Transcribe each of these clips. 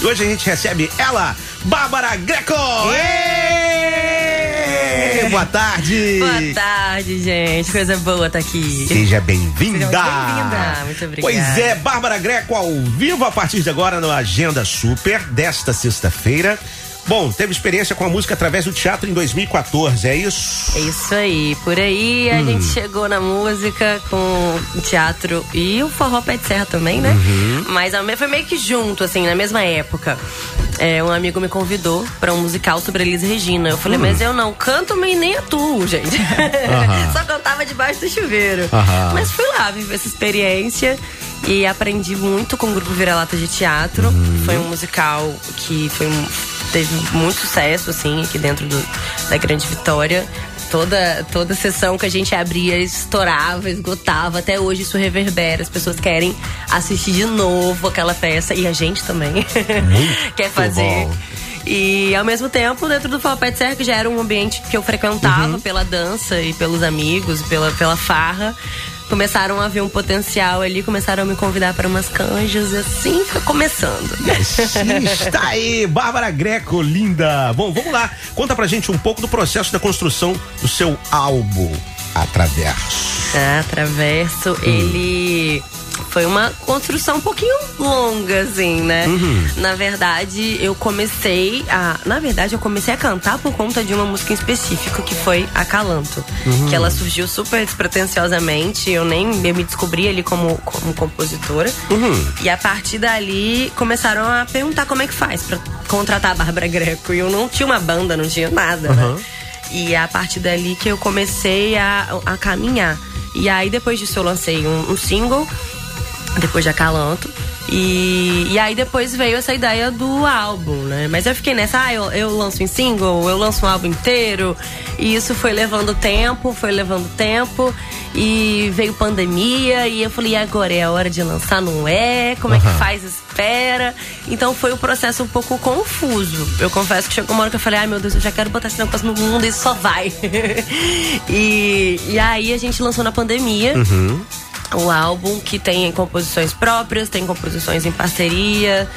E hoje a gente recebe ela, Bárbara Greco! Êêêê! Boa tarde! Boa tarde, gente. Coisa boa tá aqui. Seja bem-vinda! Seja bem-vinda. Muito obrigada. Pois é, Bárbara Greco ao vivo a partir de agora no Agenda Super desta sexta-feira. Bom, teve experiência com a música através do teatro em 2014, é isso? É isso aí. Por aí a gente chegou na música com o teatro e o forró pé de serra também, né? Mas a minha foi meio que junto, assim, na mesma época. É, um amigo me convidou pra um musical sobre Elis Regina. Eu falei, mas eu não canto nem nem atuo, gente. Só cantava debaixo do chuveiro. Aham. Mas fui lá viver essa experiência e aprendi muito com o grupo Vira-Lata de Teatro. Foi um musical que foi um- teve muito sucesso, assim, aqui dentro do- da Grande Vitória. Toda, toda sessão que a gente abria estourava, esgotava. Até hoje isso reverbera. As pessoas querem assistir de novo aquela peça. E a gente também quer fazer. bom. E ao mesmo tempo, dentro do de Serra, que já era um ambiente que eu frequentava pela dança e pelos amigos, pela, pela farra, começaram a ver um potencial ali, começaram a me convidar para umas canjas e assim foi começando. Está aí, Bárbara Greco, linda. Bom, vamos lá. Conta pra gente um pouco do processo da construção do seu álbum Atraverso. Ah, Traverso, ele foi uma construção um pouquinho longa, assim, né? Na verdade, eu comecei a. Na verdade, eu comecei a cantar por conta de uma música em específico, que foi Acalanto. Que ela surgiu super despretensiosamente. Eu nem eu me descobri ali como, como compositora. E a partir dali começaram a perguntar como é que faz pra contratar a Bárbara Greco. E eu não tinha uma banda, não tinha nada, né? E é a partir dali que eu comecei a, a caminhar. E aí, depois disso, eu lancei um, um single, depois de Acalanto. E, e aí depois veio essa ideia do álbum, né? Mas eu fiquei nessa, ah, eu, eu lanço em single, eu lanço um álbum inteiro. E isso foi levando tempo, foi levando tempo. E veio pandemia, e eu falei, e agora é a hora de lançar, não é? Como é que faz? Espera. Então foi um processo um pouco confuso. Eu confesso que chegou uma hora que eu falei, ai meu Deus, eu já quero botar esse negócio no mundo e só vai. e, e aí a gente lançou na pandemia. O álbum que tem composições próprias, tem composições em parceria,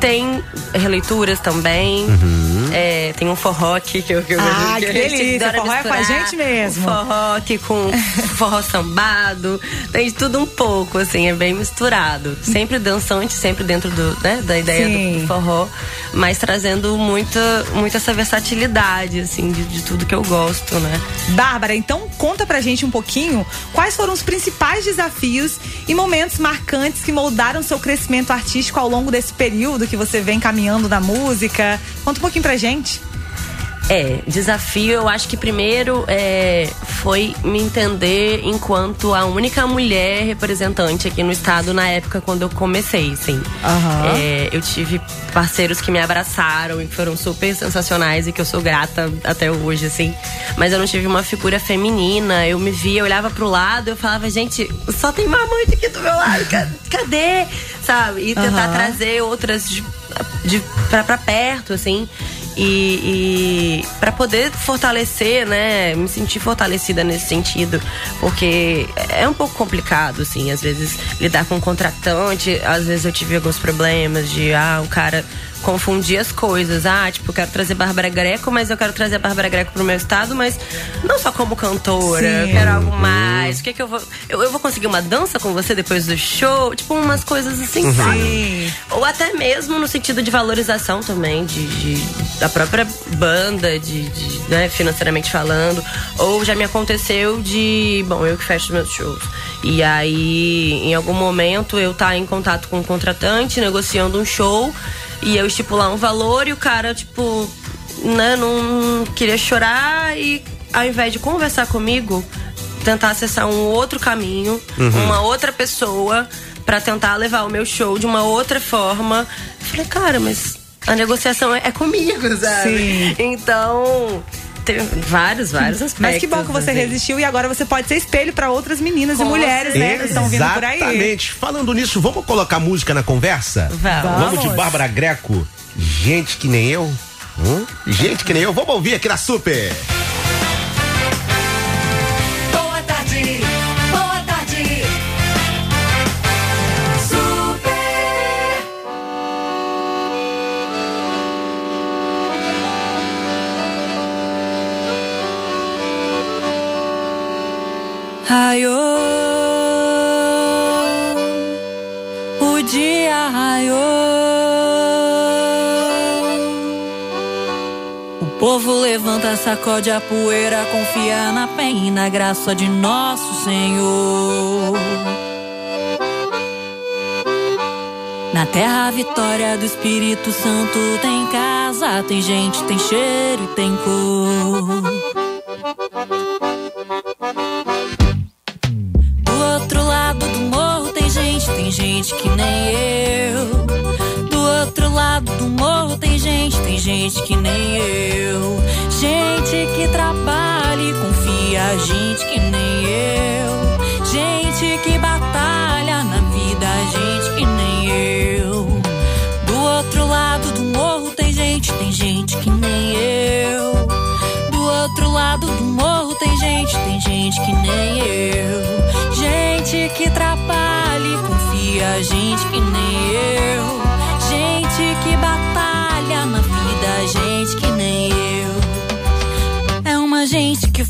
tem releituras também. É, tem um forró aqui que eu, que eu Ah, que delícia, forró é com a gente mesmo. Forró aqui com forró sambado, tem de tudo um pouco, assim, é bem misturado. Sempre dançante, sempre dentro do, né, da ideia Sim. do forró, mas trazendo muita, muita essa versatilidade, assim, de, de tudo que eu gosto, né? Bárbara, então conta pra gente um pouquinho quais foram os principais desafios e momentos marcantes que moldaram seu crescimento artístico ao longo desse período que você vem caminhando na música. Conta um pouquinho pra gente. É, desafio, eu acho que primeiro é, foi me entender enquanto a única mulher representante aqui no estado na época quando eu comecei, sim. Aham. É, eu tive parceiros que me abraçaram e que foram super sensacionais e que eu sou grata até hoje, assim. Mas eu não tive uma figura feminina, eu me via, eu olhava pro lado, eu falava, gente, só tem mamãe aqui do meu lado, ca- cadê? Sabe? E tentar Aham. trazer outras de, de, pra, pra perto, assim. E, e para poder fortalecer, né, me sentir fortalecida nesse sentido, porque é um pouco complicado, assim, às vezes lidar com um contratante, às vezes eu tive alguns problemas de, ah, o cara confundir as coisas, ah, tipo, eu quero trazer Bárbara Greco, mas eu quero trazer a Bárbara Greco pro meu estado, mas não só como cantora, eu Sim. quero algo mais, o que que eu vou, eu, eu vou conseguir uma dança com você depois do show, tipo, umas coisas assim, sabe? Sim. Ou até mesmo no sentido de valorização também, de, de- da própria banda, de, de, né, financeiramente falando. Ou já me aconteceu de, bom, eu que fecho meus shows. E aí, em algum momento, eu estar em contato com um contratante, negociando um show, e eu estipular um valor e o cara, tipo, né, não queria chorar e ao invés de conversar comigo, tentar acessar um outro caminho, uma outra pessoa pra tentar levar o meu show de uma outra forma. Eu falei, cara, mas a negociação é, é comigo, sabe? Sim. Então, tem vários, vários aspectos. Mas que bom que você assim. resistiu e agora você pode ser espelho para outras meninas e Com mulheres, né? Que estão vindo por aí. Exatamente. Falando nisso, vamos colocar música na conversa? Vamos. Vamos de Bárbara Greco. Gente que nem eu. Hum? Gente que nem eu. Vamos ouvir aqui na Super. Dia raiou. O povo levanta, sacode a poeira, confia na fé e na graça de nosso Senhor. Na terra a vitória do Espírito Santo tem casa, tem gente, tem cheiro e tem cor. Gente, que nem eu. Gente que trabalha e confia, gente que nem eu. Gente que batalha na vida, gente que nem eu. Do outro lado do morro tem gente, tem gente que nem eu. Do outro lado do morro tem gente, tem gente que nem eu. Gente que trabalha e confia, gente que nem eu.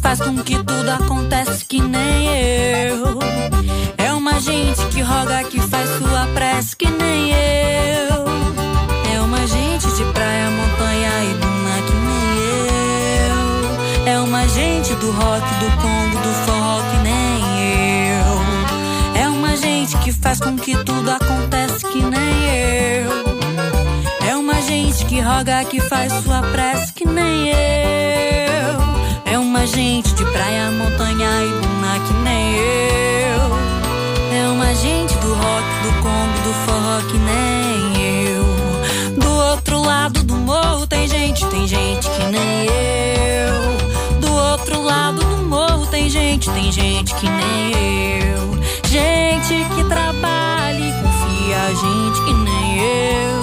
Faz com que tudo acontece que nem eu. É uma gente que roga, que faz sua prece que nem eu. É uma gente de praia, montanha e duna que nem eu. É uma gente do rock, do congo, do forró que nem eu. É uma gente que faz com que tudo acontece que nem eu. É uma gente que roga, que faz sua prece que nem eu. Gente de praia, montanha e duna que nem eu. É uma gente do rock, do congo, do forró que nem eu. Do outro lado do morro tem gente, tem gente que nem eu. Do outro lado do morro tem gente, tem gente que nem eu. Gente que trabalha e confia, gente que nem eu.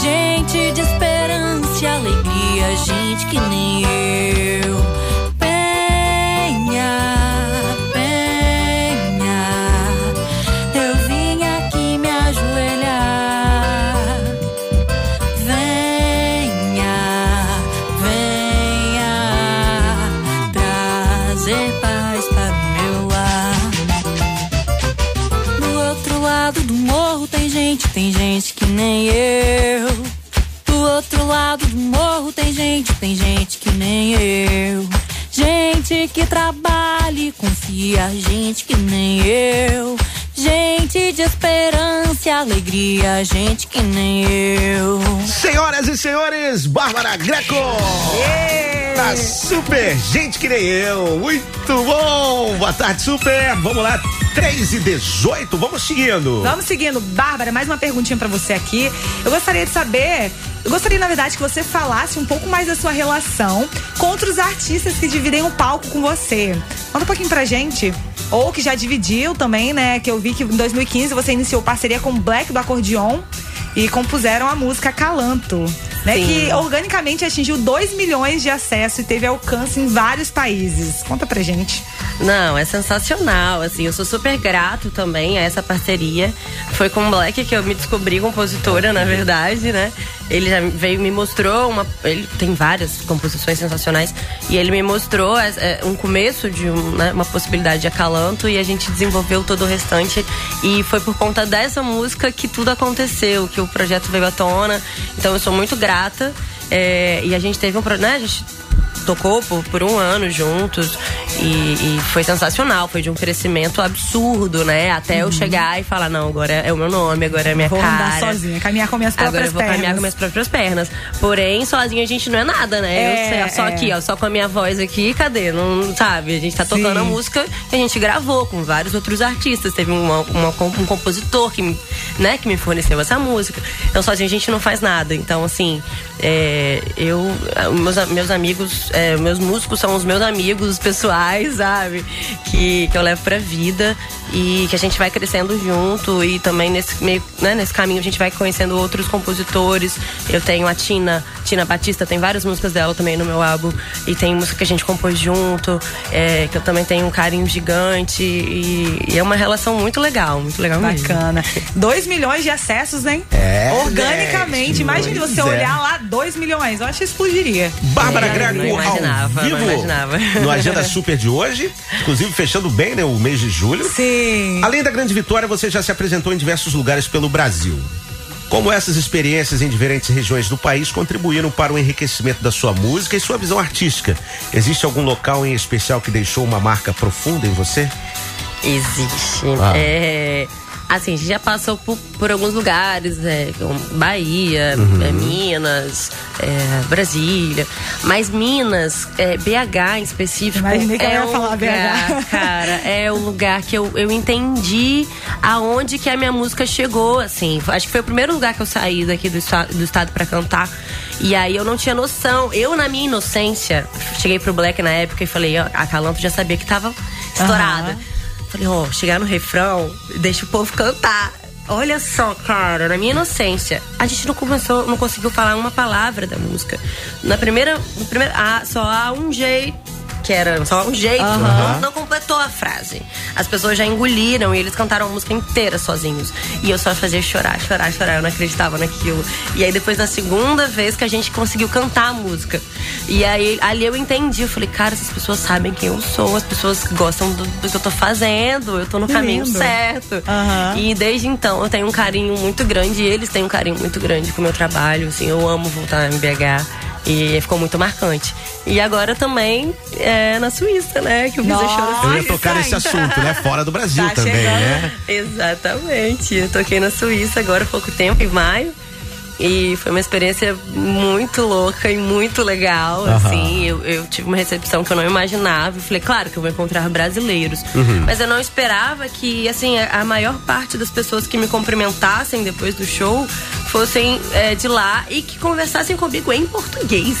Gente de esperança e alegria, gente que nem eu. E alegria, gente que nem eu. Senhoras e senhores, Bárbara Greco! Tá super, gente que nem eu. Muito bom! Boa tarde, super. Vamos lá, 3 e 18, vamos seguindo. Vamos seguindo. Bárbara, mais uma perguntinha pra você aqui. Eu gostaria de saber, eu gostaria, na verdade, que você falasse um pouco mais da sua relação com outros artistas que dividem o palco com você. Conta um pouquinho pra gente. Ou que já dividiu também, né? Que eu vi que em 2015 você iniciou parceria com o Black do Acordeon e compuseram a música Calanto. Né, Sim. que organicamente atingiu 2 milhões de acesso e teve alcance em vários países. Conta pra gente. Não, é sensacional, assim, eu sou super grato também a essa parceria. Foi com o Black que eu me descobri compositora, na verdade, né? Ele já veio me mostrou uma, ele tem várias composições sensacionais e ele me mostrou é, é, um começo de um, né, uma possibilidade de acalanto e a gente desenvolveu todo o restante e foi por conta dessa música que tudo aconteceu, que o projeto veio à tona. Então eu sou muito grata é, e a gente teve um, né, tocou por, por um ano juntos E, e foi sensacional, foi de um crescimento absurdo, né? Até eu chegar e falar, não, agora é o meu nome, agora é a minha Vou cara. andar sozinha, caminhar com minhas próprias Agora eu vou pernas. caminhar com minhas próprias pernas. Porém, sozinha a gente não é nada, né? É, eu sei, só é. aqui, ó, só com a minha voz aqui, cadê? Não sabe? A gente tá tocando Sim. a música que a gente gravou com vários outros artistas. Teve uma- uma- um compositor que, me- né, que me forneceu essa música. Então, sozinha a gente não faz nada. Então, assim, é, eu, meus, meus amigos, é, meus músicos são os meus amigos pessoais, sabe? Que, que eu levo pra vida e que a gente vai crescendo junto e também nesse meio, né, nesse caminho a gente vai conhecendo outros compositores. Eu tenho a Tina, Tina Batista, tem várias músicas dela também no meu álbum e tem música que a gente compôs junto, é, que eu também tenho um carinho gigante e, e é uma relação muito legal, muito legal mesmo. Bacana. 2 milhões de acessos, hein? É, Organicamente. Imagine pois você é. olhar lá 2 milhões. Eu acho que explodiria. Bárbara É, Greco não imaginava, ao não vivo imaginava. no Agenda Super de hoje, inclusive fechando bem, né, o mês de julho. Sim. Além da grande vitória, você já se apresentou em diversos lugares pelo Brasil. Como essas experiências em diferentes regiões do país contribuíram para o enriquecimento da sua música e sua visão artística? Existe algum local em especial que deixou uma marca profunda em você? Existe. Ah. É, assim, a gente já passou por, por alguns lugares, é, como Bahia, Uhum. é, Minas, é, Brasília. Mas Minas, é, BH em específico. Imaginei que é ela ia falar lugar, BH. Cara, é o lugar que eu, eu entendi aonde que a minha música chegou, assim. Acho que foi o primeiro lugar que eu saí daqui do, esta- do estado pra cantar. E aí eu não tinha noção. Eu, na minha inocência, cheguei pro Black na época e falei, ó, a Calanto já sabia que tava estourada. Falei, ó, chegar no refrão, deixa o povo cantar. Olha só, cara, na minha inocência, a gente não começou, não conseguiu falar uma palavra da música. Na primeira, no ah, só há um jeito, que era só um jeito, não, não completou a frase. As pessoas já engoliram e eles cantaram a música inteira sozinhos. E eu só fazia chorar, chorar, chorar, eu não acreditava naquilo. E aí depois na segunda vez que a gente conseguiu cantar a música. E aí ali eu entendi, eu falei, cara, essas pessoas sabem quem eu sou, as pessoas gostam do, do que eu tô fazendo, eu tô no Que caminho lindo. certo. Aham. E desde então eu tenho um carinho muito grande, e eles têm um carinho muito grande com o meu trabalho, assim, eu amo voltar em BH. E ficou muito marcante. E agora também é na Suíça, né? Que o Nossa. Choro Eu ia tocar nesse assunto, né? Fora do Brasil Tá também, chegando. né? Exatamente. Eu toquei na Suíça agora há pouco tempo, em maio. E foi uma experiência muito louca e muito legal, Aham. assim. Eu, eu tive uma recepção que eu não imaginava. Eu falei, claro que eu vou encontrar brasileiros. Uhum. Mas eu não esperava que, assim, a a maior parte das pessoas que me cumprimentassem depois do show fossem é, de lá e que conversassem comigo em português.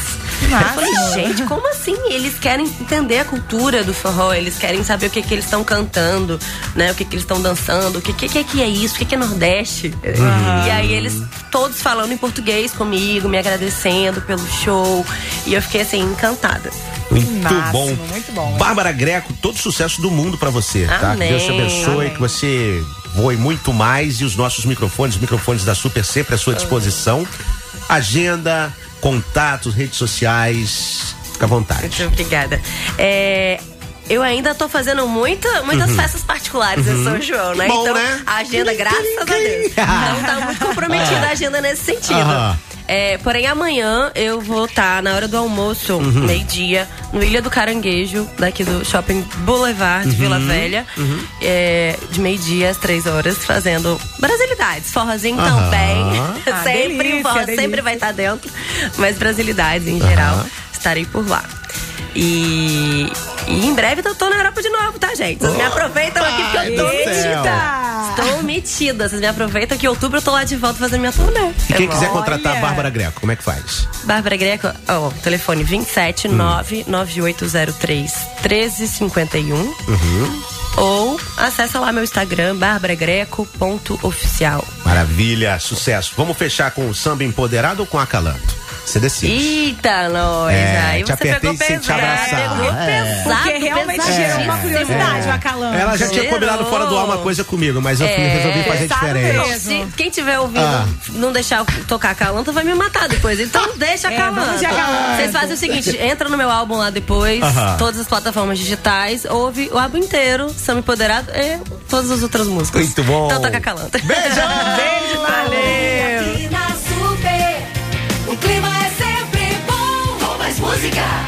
Massa. Eu falei, gente, como assim? Eles querem entender a cultura do forró, eles querem saber o que, que eles estão cantando, né? O que, que eles estão dançando, o que, que, que é isso, o que, que é Nordeste. E aí eles todos falando em português comigo, me agradecendo pelo show. E eu fiquei assim, encantada. Muito Máximo, bom. muito bom. Bárbara Greco, todo sucesso do mundo pra você, tá? Que Amém. Deus te abençoe, Amém. que você voe muito mais e os nossos microfones, os microfones da Super sempre à sua disposição. Agenda, contatos, redes sociais, fica à vontade. Muito obrigada. É, eu ainda tô fazendo muita, muitas festas particulares em São João, né? Uhum. Bom, então, né? a agenda, graças a Deus. Não tá muito comprometida a agenda nesse sentido. Aham. É, porém, amanhã eu vou estar na hora do almoço, Uhum. meio-dia, no Ilha do Caranguejo, daqui do Shopping Boulevard de Uhum. Vila Velha, é, de meio-dia às três horas, fazendo brasilidades. Forrozinho também. Ah, sempre delícia, o forró delícia. sempre vai estar dentro, mas brasilidades em geral, estarei por lá. E, e em breve eu tô na Europa de novo, tá, gente? Vocês me aproveitam aqui porque eu tô metida. Estou metida. Vocês me aproveitam que em outubro eu tô lá de volta fazendo minha turnê. E quem quiser bom. contratar a Olha. Bárbara Greco, como é que faz? Bárbara Greco, ó, telefone 27 99803 1351. Ou acessa lá meu Instagram, barbaragreco.oficial. Maravilha, sucesso. Vamos fechar com o samba empoderado ou com acalanto? Você decide. Eita, nós! É, aí te você pegou te pesado. abraçar. Pegou É. pesado. Porque realmente gerou uma curiosidade, o acalanto. Ela já tinha Gerou. combinado fora do ar uma coisa comigo, mas eu fui- É, resolvi fazer diferente. mesmo. Se quem tiver ouvindo Ah. não deixar eu tocar a Calanta, vai me matar depois. Então deixa a É, Calanta. Acalanto. Vocês fazem o seguinte: entra no meu álbum lá depois, Aham. todas as plataformas digitais, ouve o álbum inteiro, Samba Empoderado e todas as outras músicas. Muito bom. Então toca a Calanta. Beijo! Beijo, valeu! Música. Super.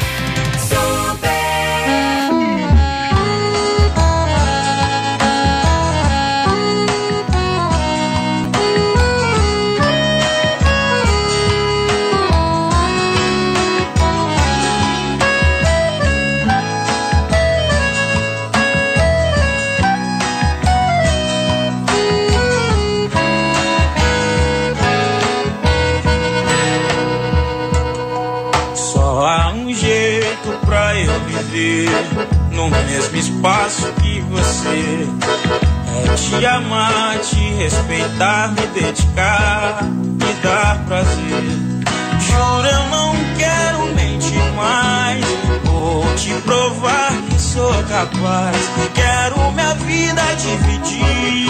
dividir,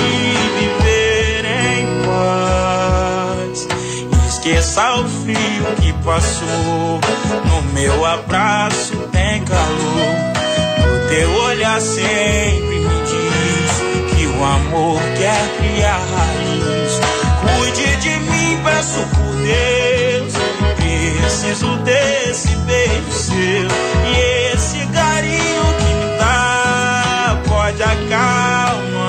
viver em paz. Esqueça o frio que passou. No meu abraço tem calor. No teu olhar sempre me diz que o amor quer criar raiz. Cuide de mim, peço por Deus. Preciso desse beijo seu. Yeah. vida calma.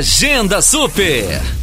Agenda Super.